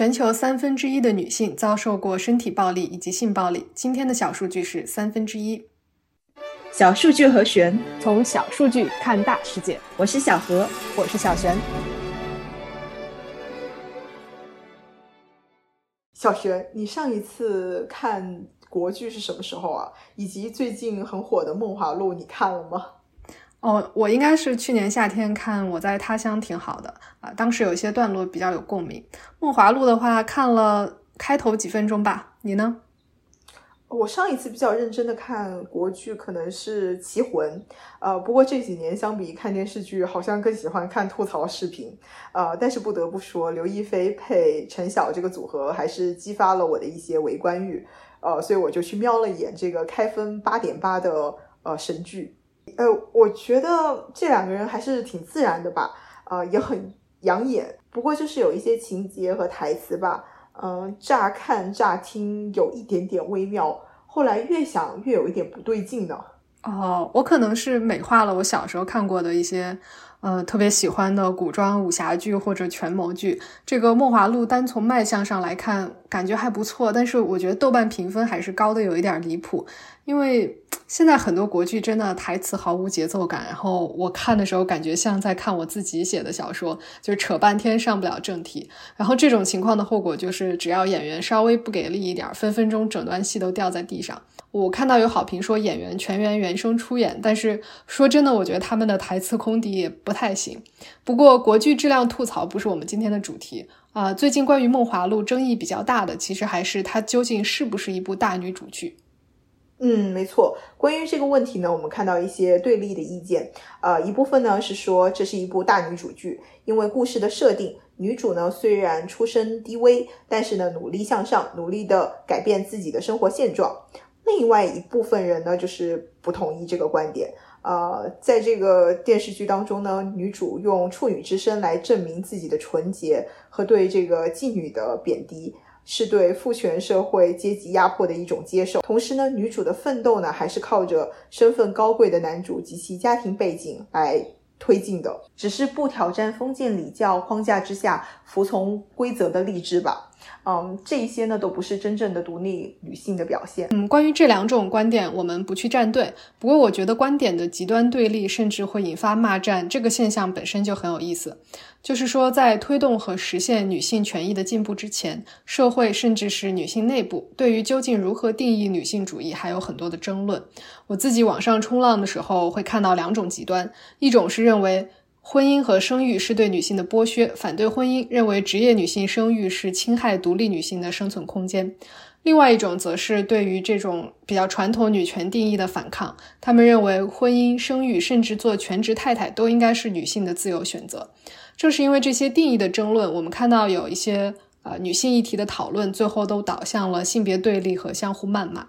全球三分之一的女性遭受过身体暴力以及性暴力。今天的小数据是三分之一。小数据和玄，从小数据看大世界。我是小何，我是小璇。小璇，你上一次看国剧是什么时候啊？以及最近很火的《梦华录》，你看了吗？哦，我应该是去年夏天看《我在他乡挺好的》啊，当时有一些段落比较有共鸣。《梦华录》的话，看了开头几分钟吧。你呢？我上一次比较认真的看国剧，可能是《棋魂》。呃，不过这几年相比看电视剧，好像更喜欢看吐槽视频。呃，但是不得不说，刘亦菲配陈晓这个组合，还是激发了我的一些围观欲。呃，所以我就去瞄了一眼这个开分八点八的呃神剧。呃，我觉得这两个人还是挺自然的吧，呃，也很养眼。不过就是有一些情节和台词吧，嗯，乍看乍听有一点点微妙，后来越想越有一点不对劲呢。哦，我可能是美化了我小时候看过的一些。呃，特别喜欢的古装武侠剧或者权谋剧，这个《梦华录》单从卖相上来看，感觉还不错，但是我觉得豆瓣评分还是高的有一点离谱，因为现在很多国剧真的台词毫无节奏感，然后我看的时候感觉像在看我自己写的小说，就扯半天上不了正题，然后这种情况的后果就是，只要演员稍微不给力一点，分分钟整段戏都掉在地上。我看到有好评说演员全员原声出演，但是说真的，我觉得他们的台词功底也不太行。不过国剧质量吐槽不是我们今天的主题啊。最近关于《梦华录》争议比较大的，其实还是它究竟是不是一部大女主剧。嗯，没错。关于这个问题呢，我们看到一些对立的意见。呃，一部分呢是说这是一部大女主剧，因为故事的设定，女主呢虽然出身低微，但是呢努力向上，努力的改变自己的生活现状。另外一部分人呢，就是不同意这个观点。呃，在这个电视剧当中呢，女主用处女之身来证明自己的纯洁和对这个妓女的贬低，是对父权社会阶级压迫的一种接受。同时呢，女主的奋斗呢，还是靠着身份高贵的男主及其家庭背景来推进的，只是不挑战封建礼教框架之下服从规则的励志吧。嗯，这些呢都不是真正的独立女性的表现。嗯，关于这两种观点，我们不去站队。不过，我觉得观点的极端对立，甚至会引发骂战，这个现象本身就很有意思。就是说，在推动和实现女性权益的进步之前，社会甚至是女性内部，对于究竟如何定义女性主义，还有很多的争论。我自己网上冲浪的时候，会看到两种极端，一种是认为。婚姻和生育是对女性的剥削，反对婚姻，认为职业女性生育是侵害独立女性的生存空间。另外一种则是对于这种比较传统女权定义的反抗，他们认为婚姻、生育，甚至做全职太太都应该是女性的自由选择。正是因为这些定义的争论，我们看到有一些呃女性议题的讨论，最后都导向了性别对立和相互谩骂。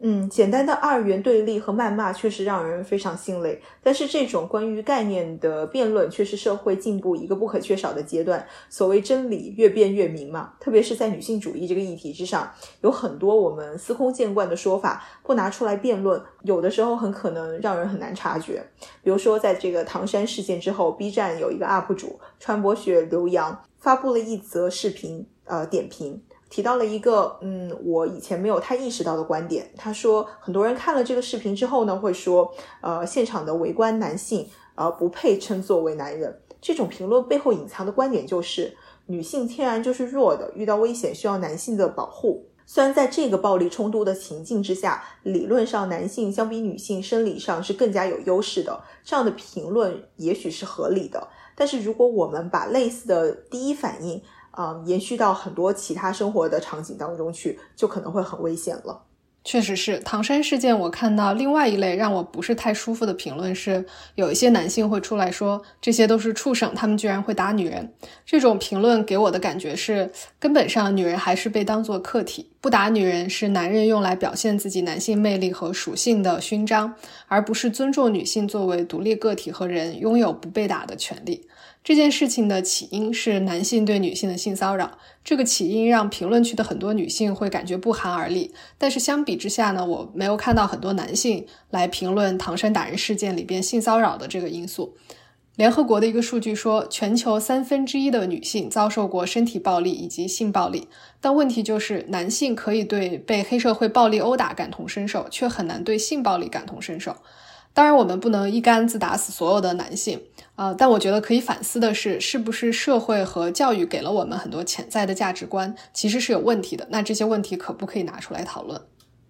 嗯，简单的二元对立和谩骂确实让人非常心累。但是这种关于概念的辩论却是社会进步一个不可缺少的阶段。所谓真理越辩越明嘛，特别是在女性主义这个议题之上，有很多我们司空见惯的说法，不拿出来辩论，有的时候很可能让人很难察觉。比如说，在这个唐山事件之后，B 站有一个 UP 主传播学刘洋发布了一则视频，呃，点评。提到了一个，嗯，我以前没有太意识到的观点。他说，很多人看了这个视频之后呢，会说，呃，现场的围观男性，呃，不配称作为男人。这种评论背后隐藏的观点就是，女性天然就是弱的，遇到危险需要男性的保护。虽然在这个暴力冲突的情境之下，理论上男性相比女性生理上是更加有优势的，这样的评论也许是合理的。但是如果我们把类似的第一反应，啊，延续到很多其他生活的场景当中去，就可能会很危险了。确实是唐山事件，我看到另外一类让我不是太舒服的评论是，有一些男性会出来说这些都是畜生，他们居然会打女人。这种评论给我的感觉是，根本上女人还是被当做客体，不打女人是男人用来表现自己男性魅力和属性的勋章，而不是尊重女性作为独立个体和人拥有不被打的权利。这件事情的起因是男性对女性的性骚扰，这个起因让评论区的很多女性会感觉不寒而栗。但是相比之下呢，我没有看到很多男性来评论唐山打人事件里边性骚扰的这个因素。联合国的一个数据说，全球三分之一的女性遭受过身体暴力以及性暴力。但问题就是，男性可以对被黑社会暴力殴打感同身受，却很难对性暴力感同身受。当然，我们不能一竿子打死所有的男性，呃，但我觉得可以反思的是，是不是社会和教育给了我们很多潜在的价值观，其实是有问题的。那这些问题可不可以拿出来讨论？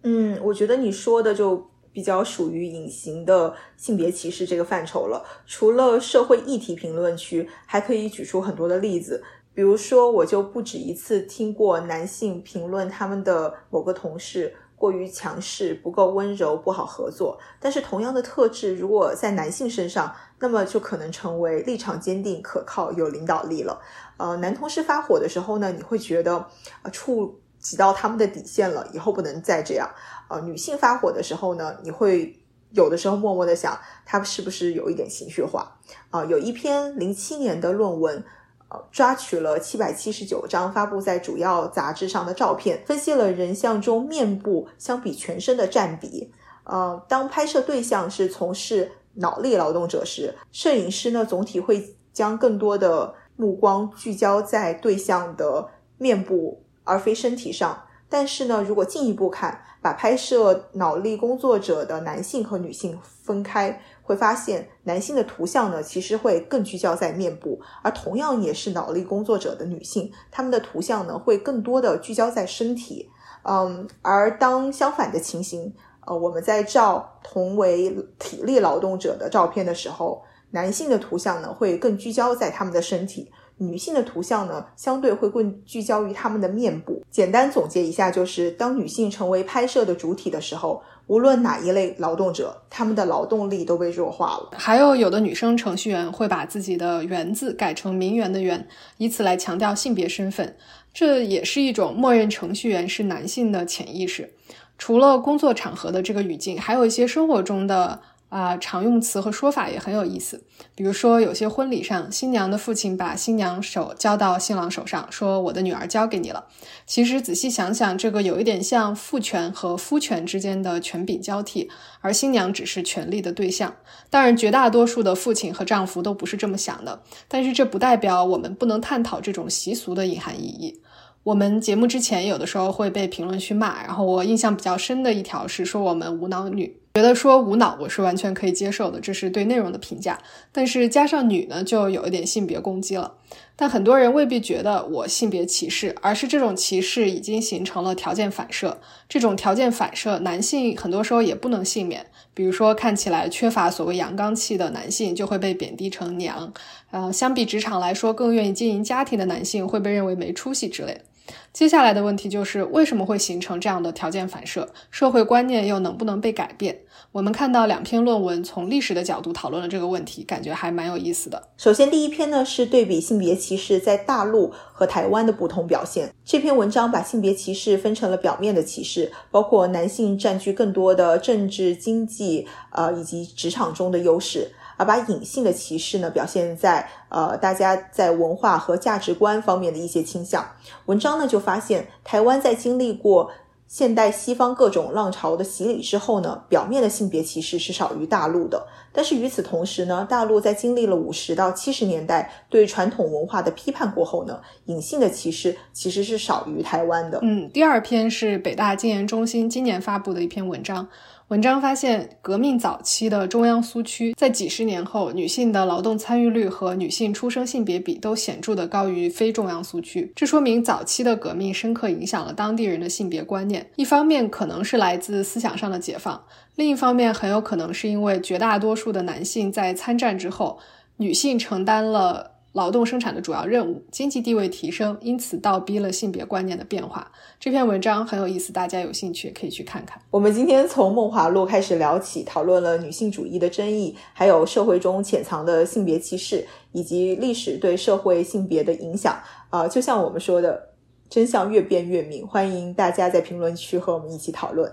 嗯，我觉得你说的就。比较属于隐形的性别歧视这个范畴了。除了社会议题评论区，还可以举出很多的例子。比如说，我就不止一次听过男性评论他们的某个同事过于强势、不够温柔、不好合作。但是，同样的特质如果在男性身上，那么就可能成为立场坚定、可靠、有领导力了。呃，男同事发火的时候呢，你会觉得呃触挤到他们的底线了，以后不能再这样。呃，女性发火的时候呢，你会有的时候默默的想，她是不是有一点情绪化？啊，有一篇零七年的论文，呃，抓取了七百七十九张发布在主要杂志上的照片，分析了人像中面部相比全身的占比。呃，当拍摄对象是从事脑力劳动者时，摄影师呢总体会将更多的目光聚焦在对象的面部，而非身体上。但是呢，如果进一步看，把拍摄脑力工作者的男性和女性分开，会发现男性的图像呢，其实会更聚焦在面部，而同样也是脑力工作者的女性，他们的图像呢，会更多的聚焦在身体。嗯，而当相反的情形，呃，我们在照同为体力劳动者的照片的时候，男性的图像呢，会更聚焦在他们的身体。女性的图像呢，相对会更聚焦于她们的面部。简单总结一下，就是当女性成为拍摄的主体的时候，无论哪一类劳动者，他们的劳动力都被弱化了。还有有的女生程序员会把自己的“媛”字改成“名媛”的“媛”，以此来强调性别身份，这也是一种默认程序员是男性的潜意识。除了工作场合的这个语境，还有一些生活中的。啊，常用词和说法也很有意思。比如说，有些婚礼上，新娘的父亲把新娘手交到新郎手上，说：“我的女儿交给你了。”其实仔细想想，这个有一点像父权和夫权之间的权柄交替，而新娘只是权力的对象。当然，绝大多数的父亲和丈夫都不是这么想的，但是这不代表我们不能探讨这种习俗的隐含意义。我们节目之前有的时候会被评论区骂，然后我印象比较深的一条是说我们无脑女，觉得说无脑我是完全可以接受的，这是对内容的评价。但是加上女呢，就有一点性别攻击了。但很多人未必觉得我性别歧视，而是这种歧视已经形成了条件反射。这种条件反射，男性很多时候也不能幸免。比如说，看起来缺乏所谓阳刚气的男性就会被贬低成娘，呃，相比职场来说，更愿意经营家庭的男性会被认为没出息之类的。接下来的问题就是为什么会形成这样的条件反射？社会观念又能不能被改变？我们看到两篇论文从历史的角度讨论了这个问题，感觉还蛮有意思的。首先，第一篇呢是对比性别歧视在大陆和台湾的不同表现。这篇文章把性别歧视分成了表面的歧视，包括男性占据更多的政治、经济，呃以及职场中的优势。而把隐性的歧视呢，表现在呃大家在文化和价值观方面的一些倾向。文章呢就发现，台湾在经历过现代西方各种浪潮的洗礼之后呢，表面的性别歧视是少于大陆的。但是与此同时呢，大陆在经历了五十到七十年代对传统文化的批判过后呢，隐性的歧视其实是少于台湾的。嗯，第二篇是北大经研中心今年发布的一篇文章。文章发现，革命早期的中央苏区在几十年后，女性的劳动参与率和女性出生性别比都显著的高于非中央苏区。这说明早期的革命深刻影响了当地人的性别观念。一方面可能是来自思想上的解放，另一方面很有可能是因为绝大多数的男性在参战之后，女性承担了。劳动生产的主要任务，经济地位提升，因此倒逼了性别观念的变化。这篇文章很有意思，大家有兴趣可以去看看。我们今天从梦华录开始聊起，讨论了女性主义的争议，还有社会中潜藏的性别歧视，以及历史对社会性别的影响。啊，就像我们说的，真相越辩越明。欢迎大家在评论区和我们一起讨论。